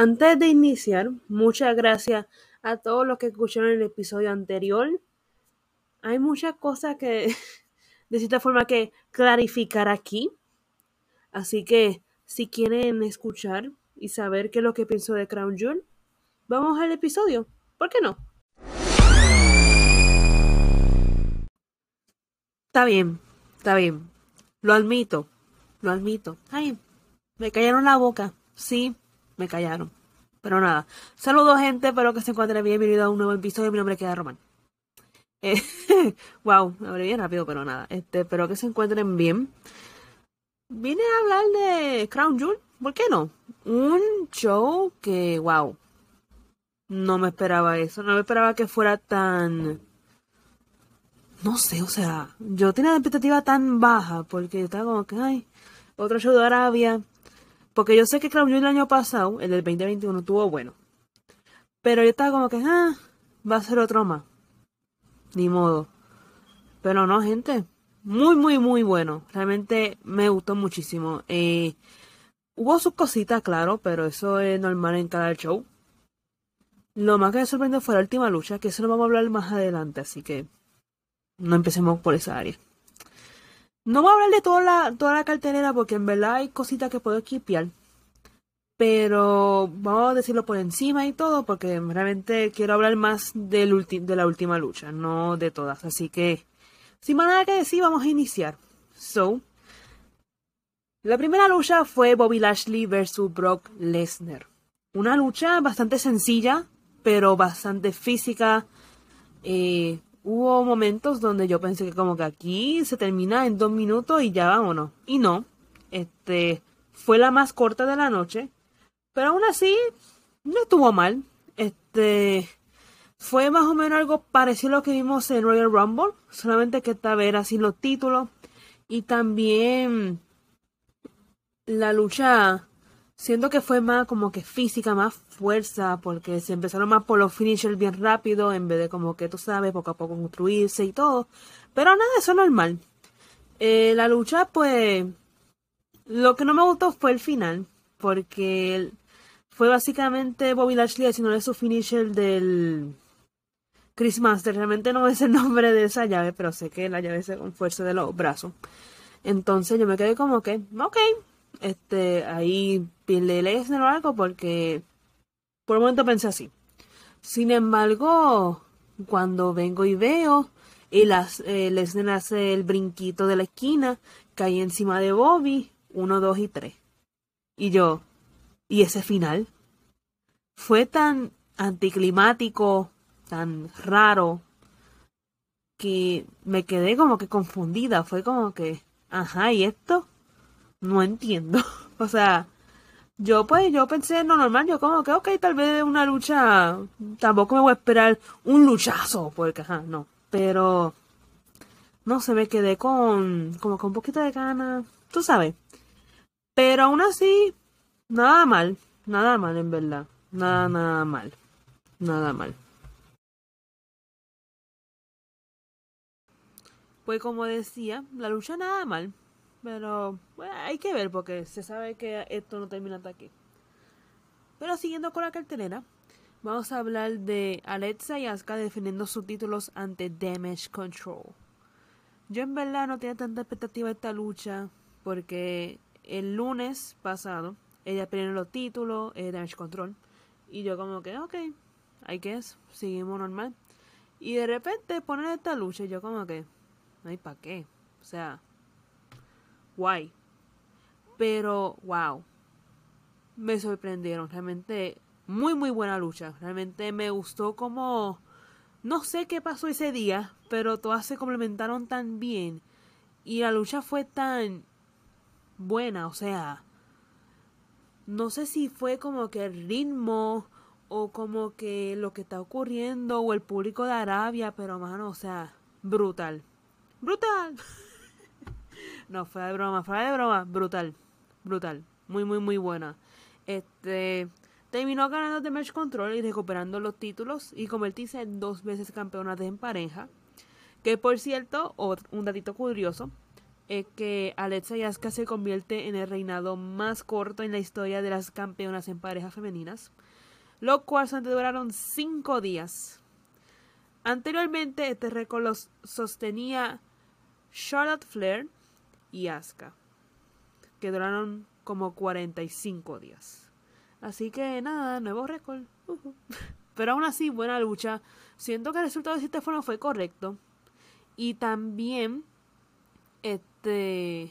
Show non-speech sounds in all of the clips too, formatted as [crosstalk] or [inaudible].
Antes de iniciar, muchas gracias a todos los que escucharon el episodio anterior. Hay muchas cosas que, [laughs] de cierta forma, que clarificar aquí. Así que, si quieren escuchar y saber qué es lo que pienso de Crown Jewel, vamos al episodio. ¿Por qué no? Está bien, está bien. Lo admito, lo admito. Ay, me callaron la boca. Sí, me callaron. Pero nada. Saludos, gente. Espero que se encuentren bien. Bienvenido a un nuevo episodio. Mi nombre es Queda Román. Eh, [laughs] wow, me abrí bien rápido, pero nada. Este, espero que se encuentren bien. Vine a hablar de Crown Jewel. ¿Por qué no? Un show que, wow. No me esperaba eso. No me esperaba que fuera tan no sé, o sea, yo tenía la expectativa tan baja porque estaba como que, ay, otro show de Arabia. Porque yo sé que Claudio el año pasado, el del 2021, tuvo bueno. Pero yo estaba como que, ah, va a ser otro más. Ni modo. Pero no, gente. Muy, muy, muy bueno. Realmente me gustó muchísimo. Eh, hubo sus cositas, claro, pero eso es normal en cada show. Lo más que me sorprendió fue la última lucha, que eso lo vamos a hablar más adelante, así que no empecemos por esa área. No voy a hablar de toda la, toda la cartelera porque en verdad hay cositas que puedo equipiar. Pero vamos a decirlo por encima y todo porque realmente quiero hablar más del de la última lucha, no de todas. Así que, sin más nada que decir, vamos a iniciar. So, la primera lucha fue Bobby Lashley versus Brock Lesnar. Una lucha bastante sencilla, pero bastante física. Eh, hubo momentos donde yo pensé que como que aquí se termina en dos minutos y ya vámonos. Y no, este fue la más corta de la noche, pero aún así no estuvo mal. Este fue más o menos algo parecido a lo que vimos en Royal Rumble, solamente que esta vez así los títulos y también la lucha Siento que fue más como que física, más fuerza, porque se empezaron más por los finishers bien rápido, en vez de como que tú sabes, poco a poco construirse y todo. Pero nada, eso es normal. Eh, la lucha, pues, lo que no me gustó fue el final, porque fue básicamente Bobby Lashley haciéndole su finisher del Chris. Realmente no es el nombre de esa llave, pero sé que la llave es con fuerza de los brazos. Entonces yo me quedé como que, ok, este, ahí pierde Lesnar o algo porque por un momento pensé así. Sin embargo, cuando vengo y veo y las, eh, Lesnar hace el brinquito de la esquina, cae encima de Bobby, uno, dos y tres. Y yo, ¿y ese final? Fue tan anticlimático, tan raro, que me quedé como que confundida. Fue como que, ajá, ¿y esto? No entiendo. [laughs] o sea, yo pues, yo pensé en normal, yo como que, ok, tal vez una lucha, tampoco me voy a esperar un luchazo, porque, ajá, no. Pero, no sé, me quedé con, como con un poquito de ganas, tú sabes. Pero aún así, nada mal, nada mal en verdad. Nada, nada mal. Nada mal. Pues como decía, la lucha nada mal. Pero hay que ver porque se sabe que esto no termina hasta aquí. Pero siguiendo con la cartelera, vamos a hablar de Alexa y Asuka defendiendo sus títulos ante Damage Control. Yo en verdad no tenía tanta expectativa de esta lucha porque el lunes pasado ella perdió los títulos, eh, Damage Control. Y yo como que, ok, hay que seguimos normal. Y de repente ponen esta lucha y yo como que, ay, ¿para qué? O sea, guay. Pero, wow. Me sorprendieron. Realmente, muy, muy buena lucha. Realmente me gustó como... No sé qué pasó ese día, pero todas se complementaron tan bien. Y la lucha fue tan buena, o sea... No sé si fue como que el ritmo o como que lo que está ocurriendo o el público de Arabia, pero mano, o sea, brutal. Brutal. [laughs] [laughs] No, fue de broma, fue de broma. Brutal. Brutal. Muy, muy, muy buena. Este. Terminó ganando The Match Control y recuperando los títulos y convertirse en dos veces campeona en pareja. Que por cierto, un datito curioso, es que Alexa y Asuka se convierte en el reinado más corto en la historia de las campeonas en parejas femeninas, lo cual solamente duraron 5 días. Anteriormente este récord lo sostenía Charlotte Flair y Asuka, que duraron como 45 días. Así que nada, nuevo récord. [laughs] Pero aún así, buena lucha. Siento que el resultado de forma fue correcto. Y también, este.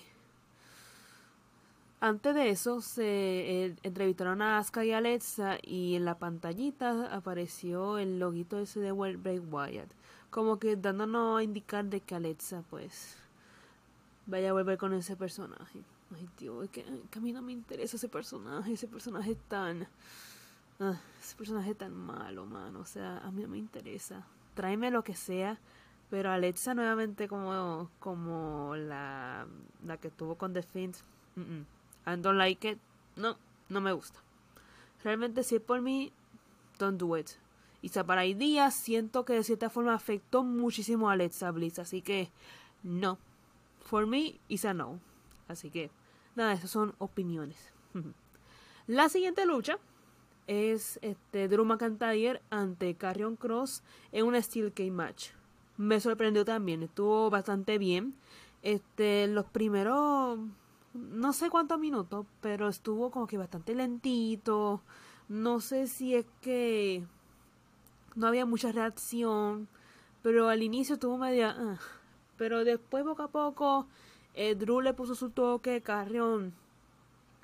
Antes de eso, se eh, entrevistaron a Asuka y Alexa. Y en la pantallita apareció el loguito ese de World Break Wyatt. Como que dándonos a indicar de que Alexa, pues. Vaya a volver con ese personaje. Ay, tío, es que, a mí no me interesa ese personaje. Ese personaje tan. Ah, ese personaje tan malo, mano. O sea, a mí no me interesa. Tráeme lo que sea. Pero Alexa nuevamente como, como la, la que tuvo con The Fiend. I don't like it. No, no me gusta. Realmente si es por mí, don't do it. Y para hay días siento que de cierta forma afectó muchísimo a Alexa Bliss. Así que no. For me, is a no. Así que nada, esas son opiniones. [laughs] La siguiente lucha es este, Drew McIntyre ante Carrion Cross en un Steel Cage match. Me sorprendió también, estuvo bastante bien. Este, los primeros, no sé cuántos minutos, pero estuvo como que bastante lentito. No sé si es que no había mucha reacción, pero al inicio estuvo media. Ah. Pero después, poco a poco, eh, Drew le puso su toque, Carrion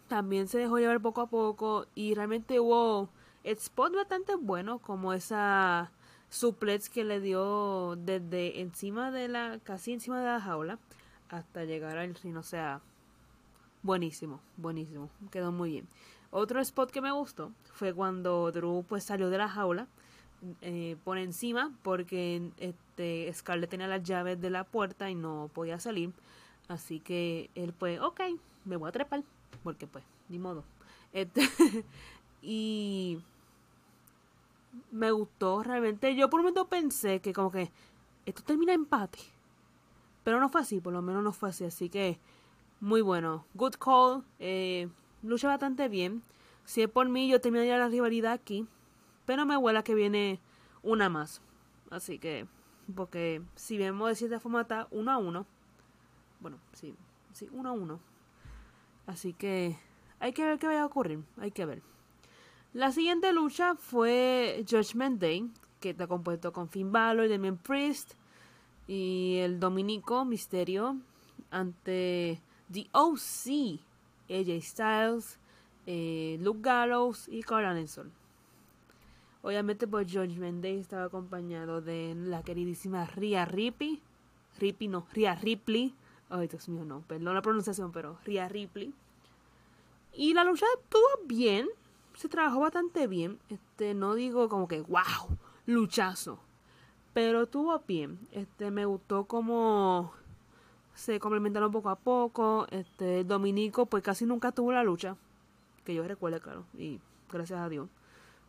también se dejó llevar poco a poco y realmente hubo spot bastante bueno como esa suplex que le dio desde encima de la casi encima de la jaula hasta llegar al ring, o sea, buenísimo, buenísimo, quedó muy bien. Otro spot que me gustó fue cuando Drew pues salió de la jaula eh, por encima porque este Scarlett tenía las llaves de la puerta y no podía salir, así que él pues, ok, me voy a trepar porque pues, ni modo. Este, [laughs] y me gustó realmente. Yo por un momento pensé que como que esto termina empate. Pero no fue así, por lo menos no fue así. Así que muy bueno. Good call. Eh, lucha bastante bien. Si es por mí, yo terminaría la rivalidad aquí. Pero me huela que viene una más. Así que, porque si vemos de cierta forma está uno a uno. Bueno, sí, sí, uno a uno. Así que hay que ver qué vaya a ocurrir. Hay que ver. La siguiente lucha fue Judgment Day, que está compuesto con Finn Balor, Damien Priest y el Dominico Misterio ante The OC, AJ Styles, eh, Luke Gallows y Carl Anderson. Obviamente, por pues, Judgment Day estaba acompañado de la queridísima Rhea Ripley. Ripley, no, Rhea Ripley Ay, Dios mío, no, perdón la pronunciación, pero Rhea Ripley. Y la lucha estuvo bien, se trabajó bastante bien. Este, no digo como que, wow, luchazo. Pero estuvo bien. Este, me gustó como se complementaron poco a poco. Este, Dominico, pues casi nunca tuvo la lucha. Que yo recuerde, claro. Y gracias a Dios.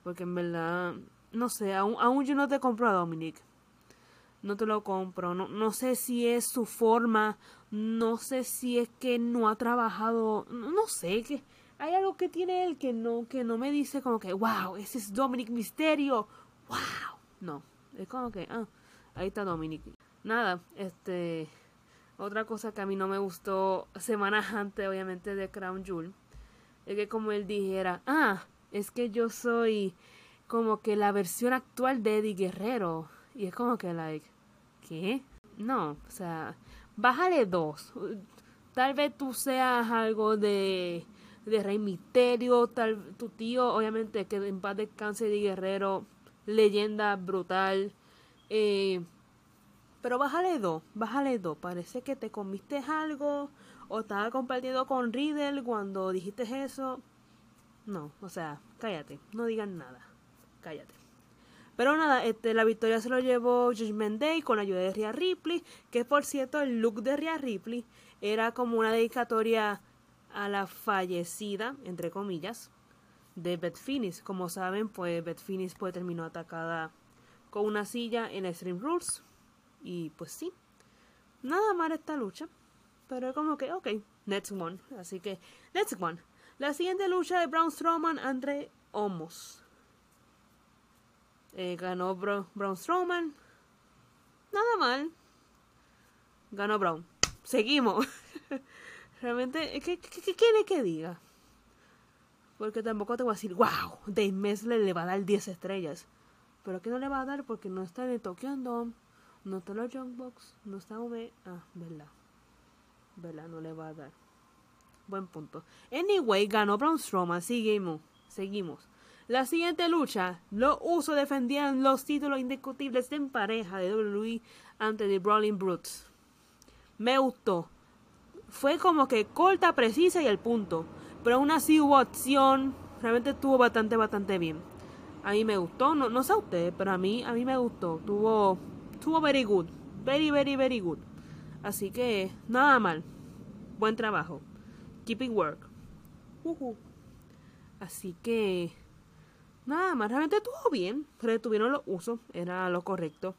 Porque en verdad, no sé, aún, aún yo no te compro a Dominic no te lo compro. No, no sé si es su forma, no sé si es que no ha trabajado, no, sé, que hay algo que tiene él que no, que no me dice como que, wow, ese es Dominic Misterio, wow. No, es como que, ah, ahí está Dominic. Nada, este, otra cosa que a mí no me gustó semanas antes, obviamente, de Crown Jewel, es que como él dijera, ah, es que yo soy como que la versión actual de Eddie Guerrero. Y es como que, like, ¿Qué? No, o sea, bájale dos. Tal vez tú seas algo de, de Rey Misterio, tal, tu tío, obviamente, que en paz descanse de guerrero, leyenda brutal. Eh, pero bájale dos, bájale dos. Parece que te comiste algo o estaba compartiendo con Riddle cuando dijiste eso. No, o sea, cállate, no digan nada. Cállate. Pero nada, este, la victoria se lo llevó Judgment Day con la ayuda de Rhea Ripley, que por cierto el look de Rhea Ripley era como una dedicatoria a la fallecida, entre comillas, de Beth. Como saben, pues Beth Phoenix pues, terminó atacada con una silla en Extreme Rules. Y pues sí, nada mal esta lucha. pero como que, ok, next one. Así que, next one. La siguiente lucha de Braun Strowman entre Homos. Eh, ganó Braun Strowman. Nada mal. Ganó Braun. Seguimos. [laughs] Realmente, ¿qué, quiere que diga? Porque tampoco te voy a decir, wow, Dave Mesler le va a dar 10 estrellas. Pero que no le va a dar porque no está en el Tokyo Dome, no está en los Young Box, no está V. Ah, verdad. Verdad, no le va a dar. Buen punto. Anyway, ganó Braun Strowman. Seguimos. Seguimos. La siguiente lucha, los usos defendían los títulos indiscutibles en pareja de WWE ante The Brawling Brutes. Me gustó. Fue como que corta, precisa y el punto. Pero aún así hubo acción. Realmente estuvo bastante, bastante bien. A mí me gustó. No, no sé a usted, pero a mí, a mí me gustó. Tuvo, tuvo very good. Very, very, very good. Así que, nada mal. Buen trabajo. Keeping work. Así que, nada más. Realmente estuvo bien. Pero tuvieron los usos. Era lo correcto.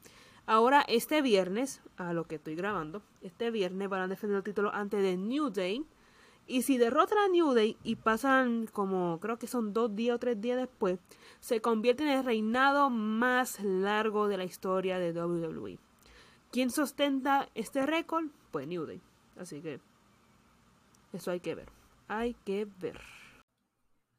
Ahora, este viernes, a lo que estoy grabando, este viernes van a defender el título antes de New Day. Y si derrotan a New Day y pasan como creo que son dos días o tres días después, se convierte en el reinado más largo de la historia de WWE. ¿Quién sostenta este récord? Pues New Day. Así que eso hay que ver. Hay que ver.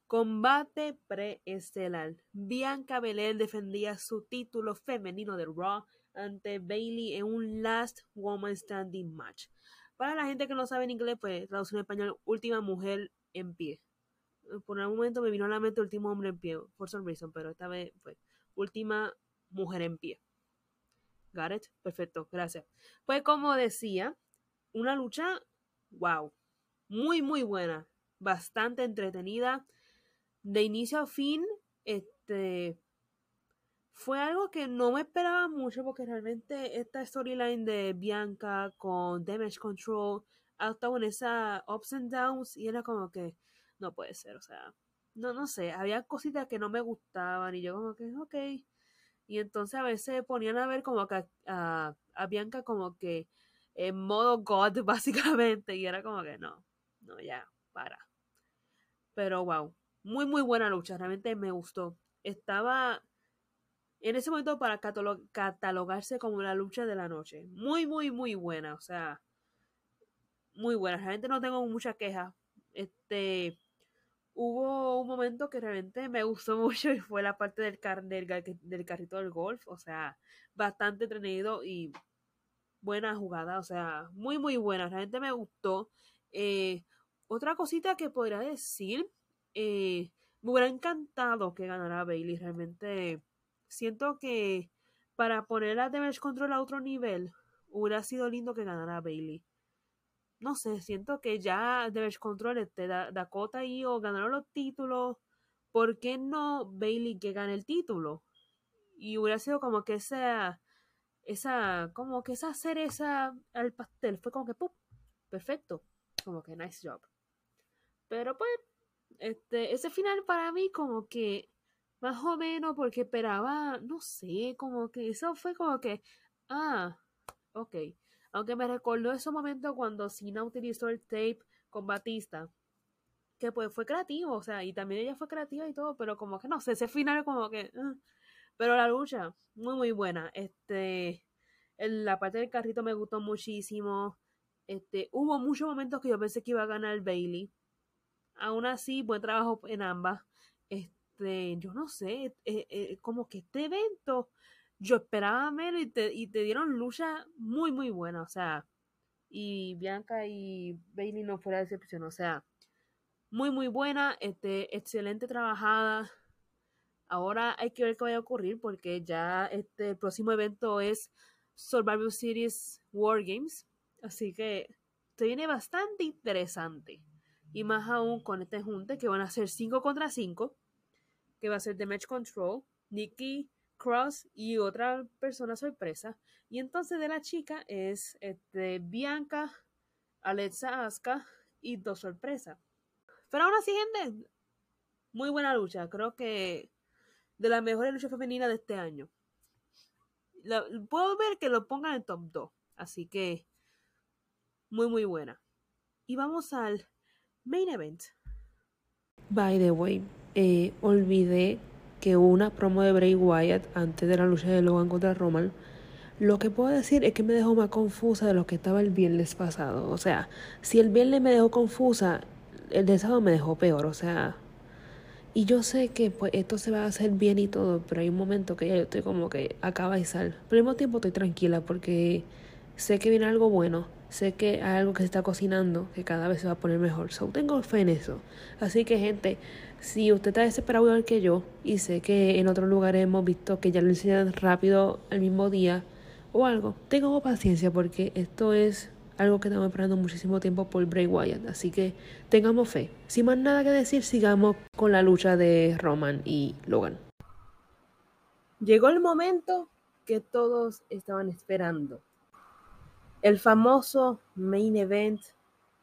Combate preestelar. Bianca Belair defendía su título femenino de Raw ante Bailey en un Last Woman Standing match. Para la gente que no sabe en inglés, pues traducción en español, última mujer en pie. Por un momento me vino a la mente último hombre en pie, for some reason, pero esta vez fue última mujer en pie. It? Perfecto, gracias. Pues como decía, una lucha, wow, muy, muy buena, bastante entretenida, de inicio a fin, este, fue algo que no me esperaba mucho porque realmente esta storyline de Bianca con Damage Control ha estado en esa ups and downs y era como que no puede ser, o sea, no, no sé, había cositas que no me gustaban y yo como que, ok. Y entonces a veces ponían a ver como que a, a Bianca como que en modo God [laughs] básicamente y era como que no, no, ya, para. Pero wow, muy muy buena lucha, realmente me gustó. Estaba en ese momento para catalogarse como la lucha de la noche. Muy, muy, muy buena. O sea, muy buena. Realmente no tengo mucha queja. Este, hubo un momento que realmente me gustó [laughs] mucho y fue la parte del, car del, carrito del golf. O sea, bastante entretenido y buena jugada. O sea, muy, muy buena. Realmente me gustó. Eh, otra cosita que podría decir, eh, me hubiera encantado que ganara Bailey. Realmente siento que para poner a Damage Control a otro nivel, hubiera sido lindo que ganara Bailey. No sé, siento que ya Damage Control, este, Dakota y o ganaron los títulos. ¿Por qué no Bailey que gane el título? Y hubiera sido como que esa, esa, como que esa cereza al pastel. Fue como que, ¡pum! Perfecto. Como que nice job. Pero pues, este, ese final para mí como que más o menos porque esperaba, no sé, como que eso fue como que, ah, ok. Aunque me recordó ese momento cuando Cena utilizó el tape con Batista, que pues fue creativo, o sea, y también ella fue creativa y todo, pero como que no sé, ese final como que, ah. pero la lucha, muy muy buena. Este, la parte del carrito me gustó muchísimo. Este, hubo muchos momentos que yo pensé que iba a ganar Bailey. Aún así, buen trabajo en ambas. Este, yo no sé, eh, eh, como que este evento, yo esperaba menos y te, y te dieron lucha muy, muy buena, o sea, y Bianca y Bailey no fuera de decepción, o sea, muy, muy buena, este, excelente trabajada. Ahora hay que ver qué va a ocurrir porque ya este el próximo evento es Survival Series War Games, así que se viene bastante interesante. Y más aún con este junte que van a ser 5 contra 5 que va a ser The Match Control, Nikki Cross y otra persona sorpresa. Y entonces de la chica es este, Bianca, Alexa Aska y dos sorpresas. Pero aún así, gente, muy buena lucha. Creo que de las mejores luchas femeninas de este año. puedo ver que lo pongan en top 2. Así que muy, muy buena. Y vamos al main event. By the way, eh, olvidé que hubo una promo de Bray Wyatt antes de la lucha de Logan contra Roman. Lo que puedo decir es que me dejó más confusa de lo que estaba el viernes pasado. O sea, si el viernes me dejó confusa, el de sábado me dejó peor. O sea, y yo sé que pues esto se va a hacer bien y todo, pero hay un momento que ya yo estoy como que acaba y sal. Pero al mismo tiempo estoy tranquila porque sé que viene algo bueno sé que hay algo que se está cocinando que cada vez se va a poner mejor. So, tengo fe en eso. Así que, gente, si usted está desesperado igual que yo, y sé que en otros lugares hemos visto que ya lo enseñan rápido el mismo día o algo, tengo paciencia porque esto es algo que estamos esperando muchísimo tiempo por Bray Wyatt. Así que tengamos fe. Sin más nada que decir, sigamos con la lucha de Roman y Logan. Llegó el momento que todos estaban esperando el famoso main event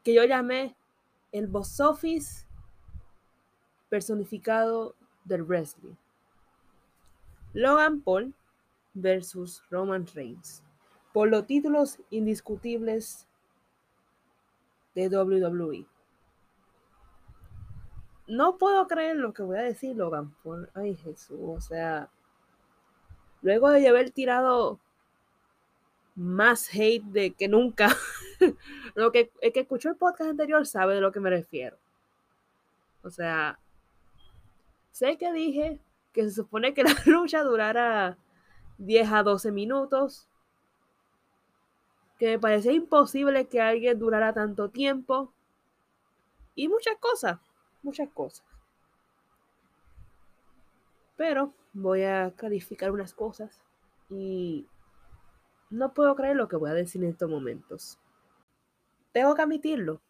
que yo llamé el box office personificado del wrestling. Logan Paul versus Roman Reigns por los títulos indiscutibles de WWE. No puedo creer lo que voy a decir Logan Paul. Ay Jesús, o sea, luego de haber tirado más hate de que nunca. [laughs] lo que el que escuchó el podcast anterior sabe de lo que me refiero. O sea, sé que dije que se supone que [laughs] la lucha durara 10 a 12 minutos. Que me parecía imposible que alguien durara tanto tiempo. Y muchas cosas, muchas cosas. Pero voy a calificar unas cosas y no puedo creer lo que voy a decir en estos momentos. Tengo que admitirlo.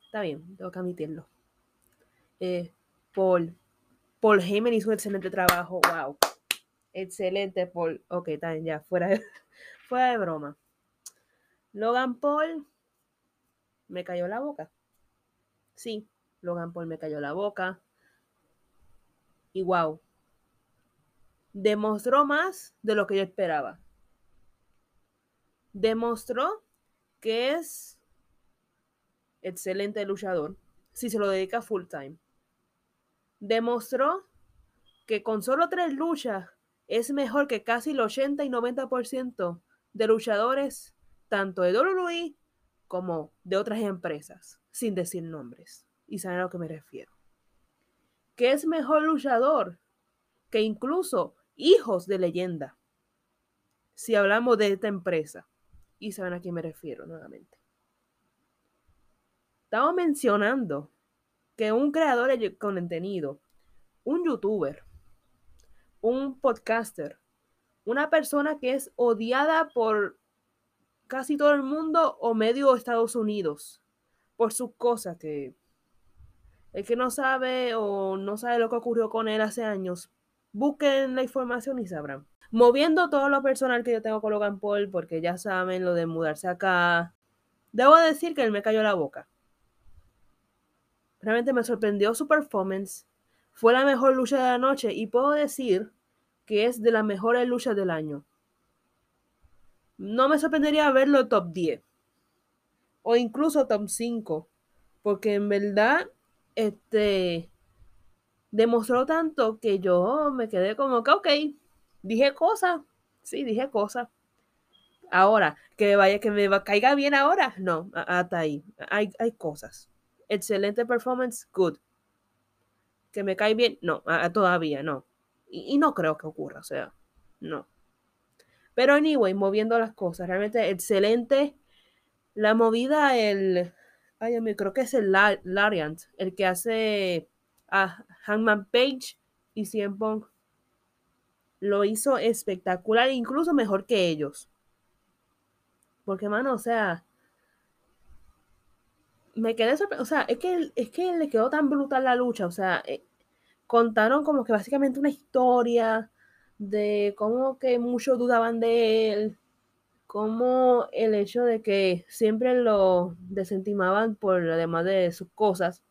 Está bien, tengo que admitirlo. Eh, Paul. Paul Heyman hizo un excelente trabajo. Wow. Excelente, Paul. Ok, está bien, ya. Fuera [laughs] fuera de broma. Logan Paul me cayó la boca. Sí, Logan Paul me cayó la boca. Y wow. Demostró más de lo que yo esperaba demostró que es excelente luchador si se lo dedica full time. Demostró que con solo tres luchas es mejor que casi el 80 y 90% de luchadores, tanto de WWE como de otras empresas, sin decir nombres. Y saben a lo que me refiero. Que es mejor luchador que incluso hijos de leyenda. Si hablamos de esta empresa y saben a quién me refiero nuevamente. Estamos mencionando que un creador de contenido, un youtuber, un podcaster, una persona que es odiada por casi todo el mundo o medio Estados Unidos por sus cosas que el que no sabe o no sabe lo que ocurrió con él hace años, busquen la información y sabrán moviendo todo lo personal que yo tengo con Logan Paul, porque ya saben lo de mudarse acá. Debo decir que él me cayó la boca. Realmente me sorprendió su performance. Fue la mejor lucha de la noche y puedo decir que es de las mejores luchas del año. No me sorprendería verlo top 10 o incluso top 5, porque en verdad este demostró tanto que yo me quedé como que ok, Dije cosas, sí, dije cosas. Ahora, que me vaya, que me caiga bien ahora, no, hasta ahí. Hay, hay cosas. Excelente performance, good. Que me cae bien, no, todavía no. Y, no creo que ocurra, o sea, no. Pero anyway, moviendo las cosas, realmente excelente. La movida, el. Ay, yo creo que es el Lariant, el que hace a Hangman Page y Cien Pong lo hizo espectacular, incluso mejor que ellos. Porque, mano, o sea, me quedé sorprendido. O sea, es que, es que le quedó tan brutal la lucha. O sea, eh, contaron como que básicamente una historia de cómo que muchos dudaban de él. Como el hecho de que siempre lo desentimaban por además de sus cosas.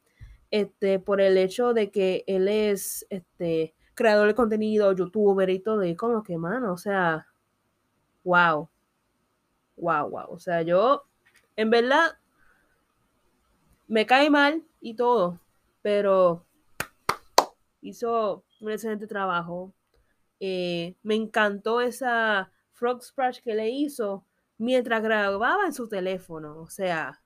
Este, por el hecho de que él es este creador de contenido, youtuber y todo, y como que, mano, o sea, wow, wow, wow, o sea, yo, en verdad, me cae mal y todo, pero hizo un excelente trabajo. Eh, me encantó esa frog splash que le hizo mientras grababa en su teléfono. O sea,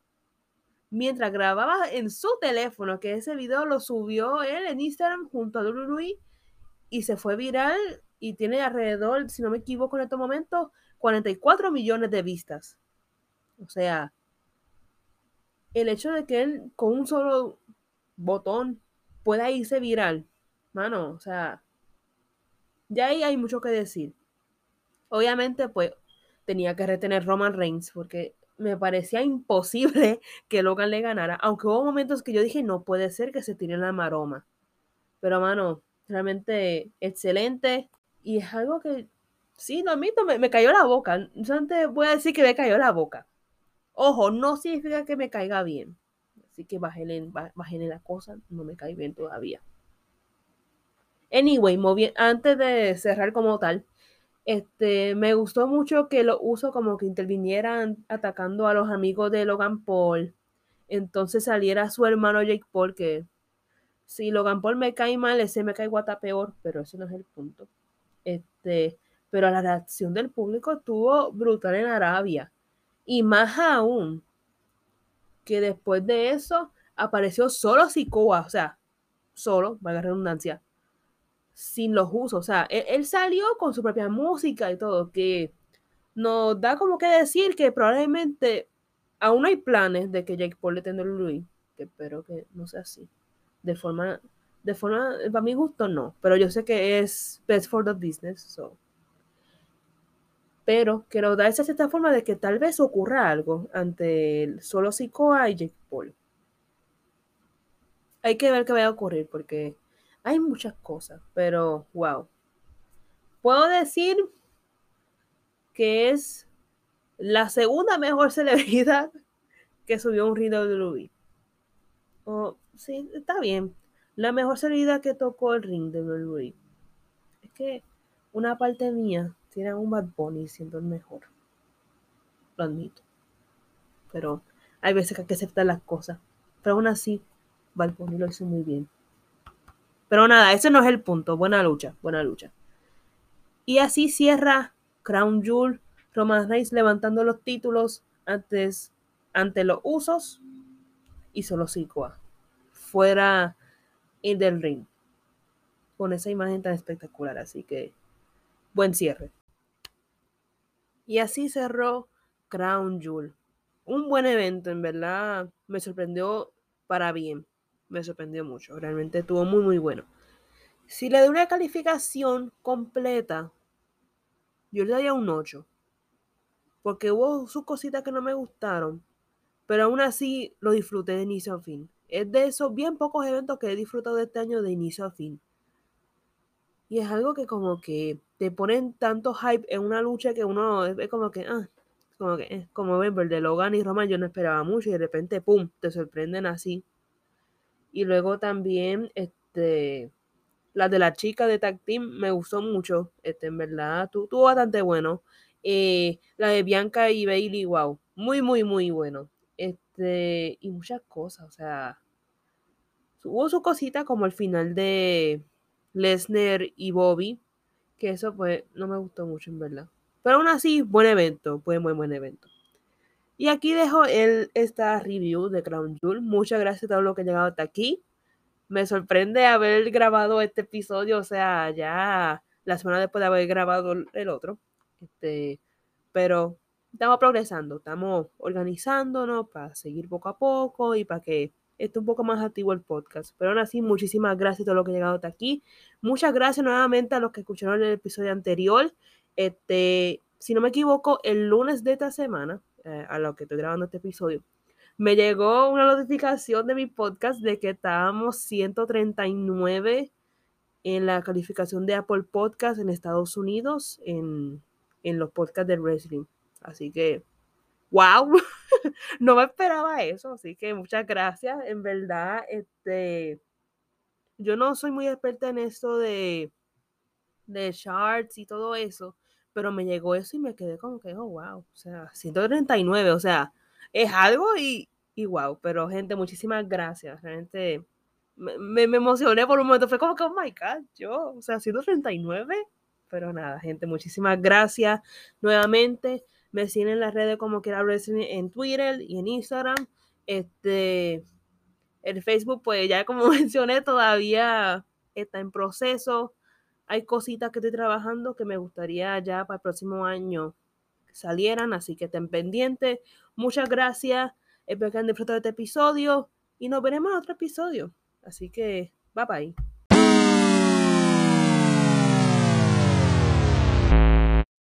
mientras grababa en su teléfono, que ese video lo subió él en Instagram junto a WWE y se fue viral y tiene alrededor, si no me equivoco en estos momentos, 44 millones de vistas. O sea, el hecho de que él con un solo botón pueda irse viral, mano, o sea, ya ahí hay mucho que decir. Obviamente, pues tenía que retener Roman Reigns porque me parecía imposible [laughs] que Logan le ganara, aunque hubo momentos que yo dije, no puede ser que se tire la maroma. Pero, mano, realmente excelente y es algo que, sí, lo admito, me, me cayó la boca. Solamente voy a decir que me cayó la boca. Ojo, no significa que me caiga bien. Así que bájenle, la cosa, no me cae bien todavía. Anyway, antes de cerrar como tal, este, me gustó mucho que lo uso como que intervinieran atacando a los amigos de Logan Paul. Entonces saliera su hermano Jake Paul, que si Logan Paul me cae mal, ese me cae guata peor, pero ese no es el punto. Este, pero la reacción del público estuvo brutal en Arabia. Y más aún, que después de eso apareció solo Sikoa, o sea, solo, valga redundancia, sin los usos. O sea, él, salió con su propia música y todo, que nos da como que decir que probablemente aún hay planes de que Jake Paul le tenga Luis, que espero que no sea así. De forma, de forma, para mi gusto no, pero yo sé que es best for the business, so pero quiero darse esta forma de que tal vez ocurra algo ante el solo Sikoa y Jake Paul. Hay que ver qué va a ocurrir porque hay muchas cosas, pero wow. Puedo decir que es la segunda mejor [laughs] celebridad que subió un ring de Oh, sí, está bien. La mejor celebridad que tocó el ring de WWE. Es que una parte mía tiene un Bad Bunny siendo el mejor. Lo admito. Pero hay veces que hay que aceptar las cosas. Pero aún así, Bad Bunny lo hizo muy bien. Pero nada, ese no es el punto. Buena lucha, buena lucha. Y así cierra Crown Jewel, Roman Reigns levantando los títulos antes, ante los usos y solo Sikoa fuera del ring. Con esa imagen tan espectacular. Así que buen cierre. Y así cerró Crown Jewel. Un buen evento, en verdad. Me sorprendió para bien. Me sorprendió mucho. Realmente estuvo muy, muy bueno. Si le doy una calificación completa, yo le daría un 8. Porque hubo sus cositas que no me gustaron. Pero aún así lo disfruté de inicio a fin. Es de esos bien pocos eventos que he disfrutado este año de inicio a fin. Y es algo que como que te ponen tanto hype en una lucha que uno es como que, ah, como que, eh, como ven, de Logan y Roman yo no esperaba mucho y de repente, pum, te sorprenden así. Y luego también, este, la de la chica de Tag Team me gustó mucho, este, en verdad, tuvo bastante bueno. Eh, la de Bianca y Bailey, wow, muy, muy, muy bueno. Este, y muchas cosas, o sea, hubo su cosita como el final de Lesnar y Bobby, que eso pues no me gustó mucho en verdad. Pero aún así, buen evento, buen, buen, buen evento. Y aquí dejo el, esta review de Crown Jewel. Muchas gracias a todos los que han llegado hasta aquí. Me sorprende haber grabado este episodio, o sea, ya la semana después de haber grabado el otro. Este, pero estamos progresando, estamos organizándonos para seguir poco a poco y para que esté un poco más activo el podcast. Pero aún así, muchísimas gracias a todos los que han llegado hasta aquí. Muchas gracias nuevamente a los que escucharon el episodio anterior. Este, si no me equivoco, el lunes de esta semana, eh, a lo que estoy grabando este episodio, me llegó una notificación de mi podcast de que estábamos 139 en la calificación de Apple Podcast en Estados Unidos en, en los podcasts de wrestling. Así que wow, [laughs] no me esperaba eso, así que muchas gracias. En verdad, este, yo no soy muy experta en esto de, de charts y todo eso, pero me llegó eso y me quedé como que, oh, wow, o sea, 139, o sea, es algo y y wow, pero gente, muchísimas gracias. Realmente me, me, emocioné por un momento. Fue como que, oh my God, yo, o sea, 139. Pero nada, gente, muchísimas gracias nuevamente. Me siguen en las redes como quiera en Twitter y en Instagram. Este, el Facebook, pues ya como [laughs] mencioné, todavía está en proceso. Hay cositas que estoy trabajando que me gustaría ya para el próximo año salieran, así que estén pendientes. Muchas gracias. Espero que hayan disfrutado de este episodio y nos veremos en otro episodio. Así que, bye bye.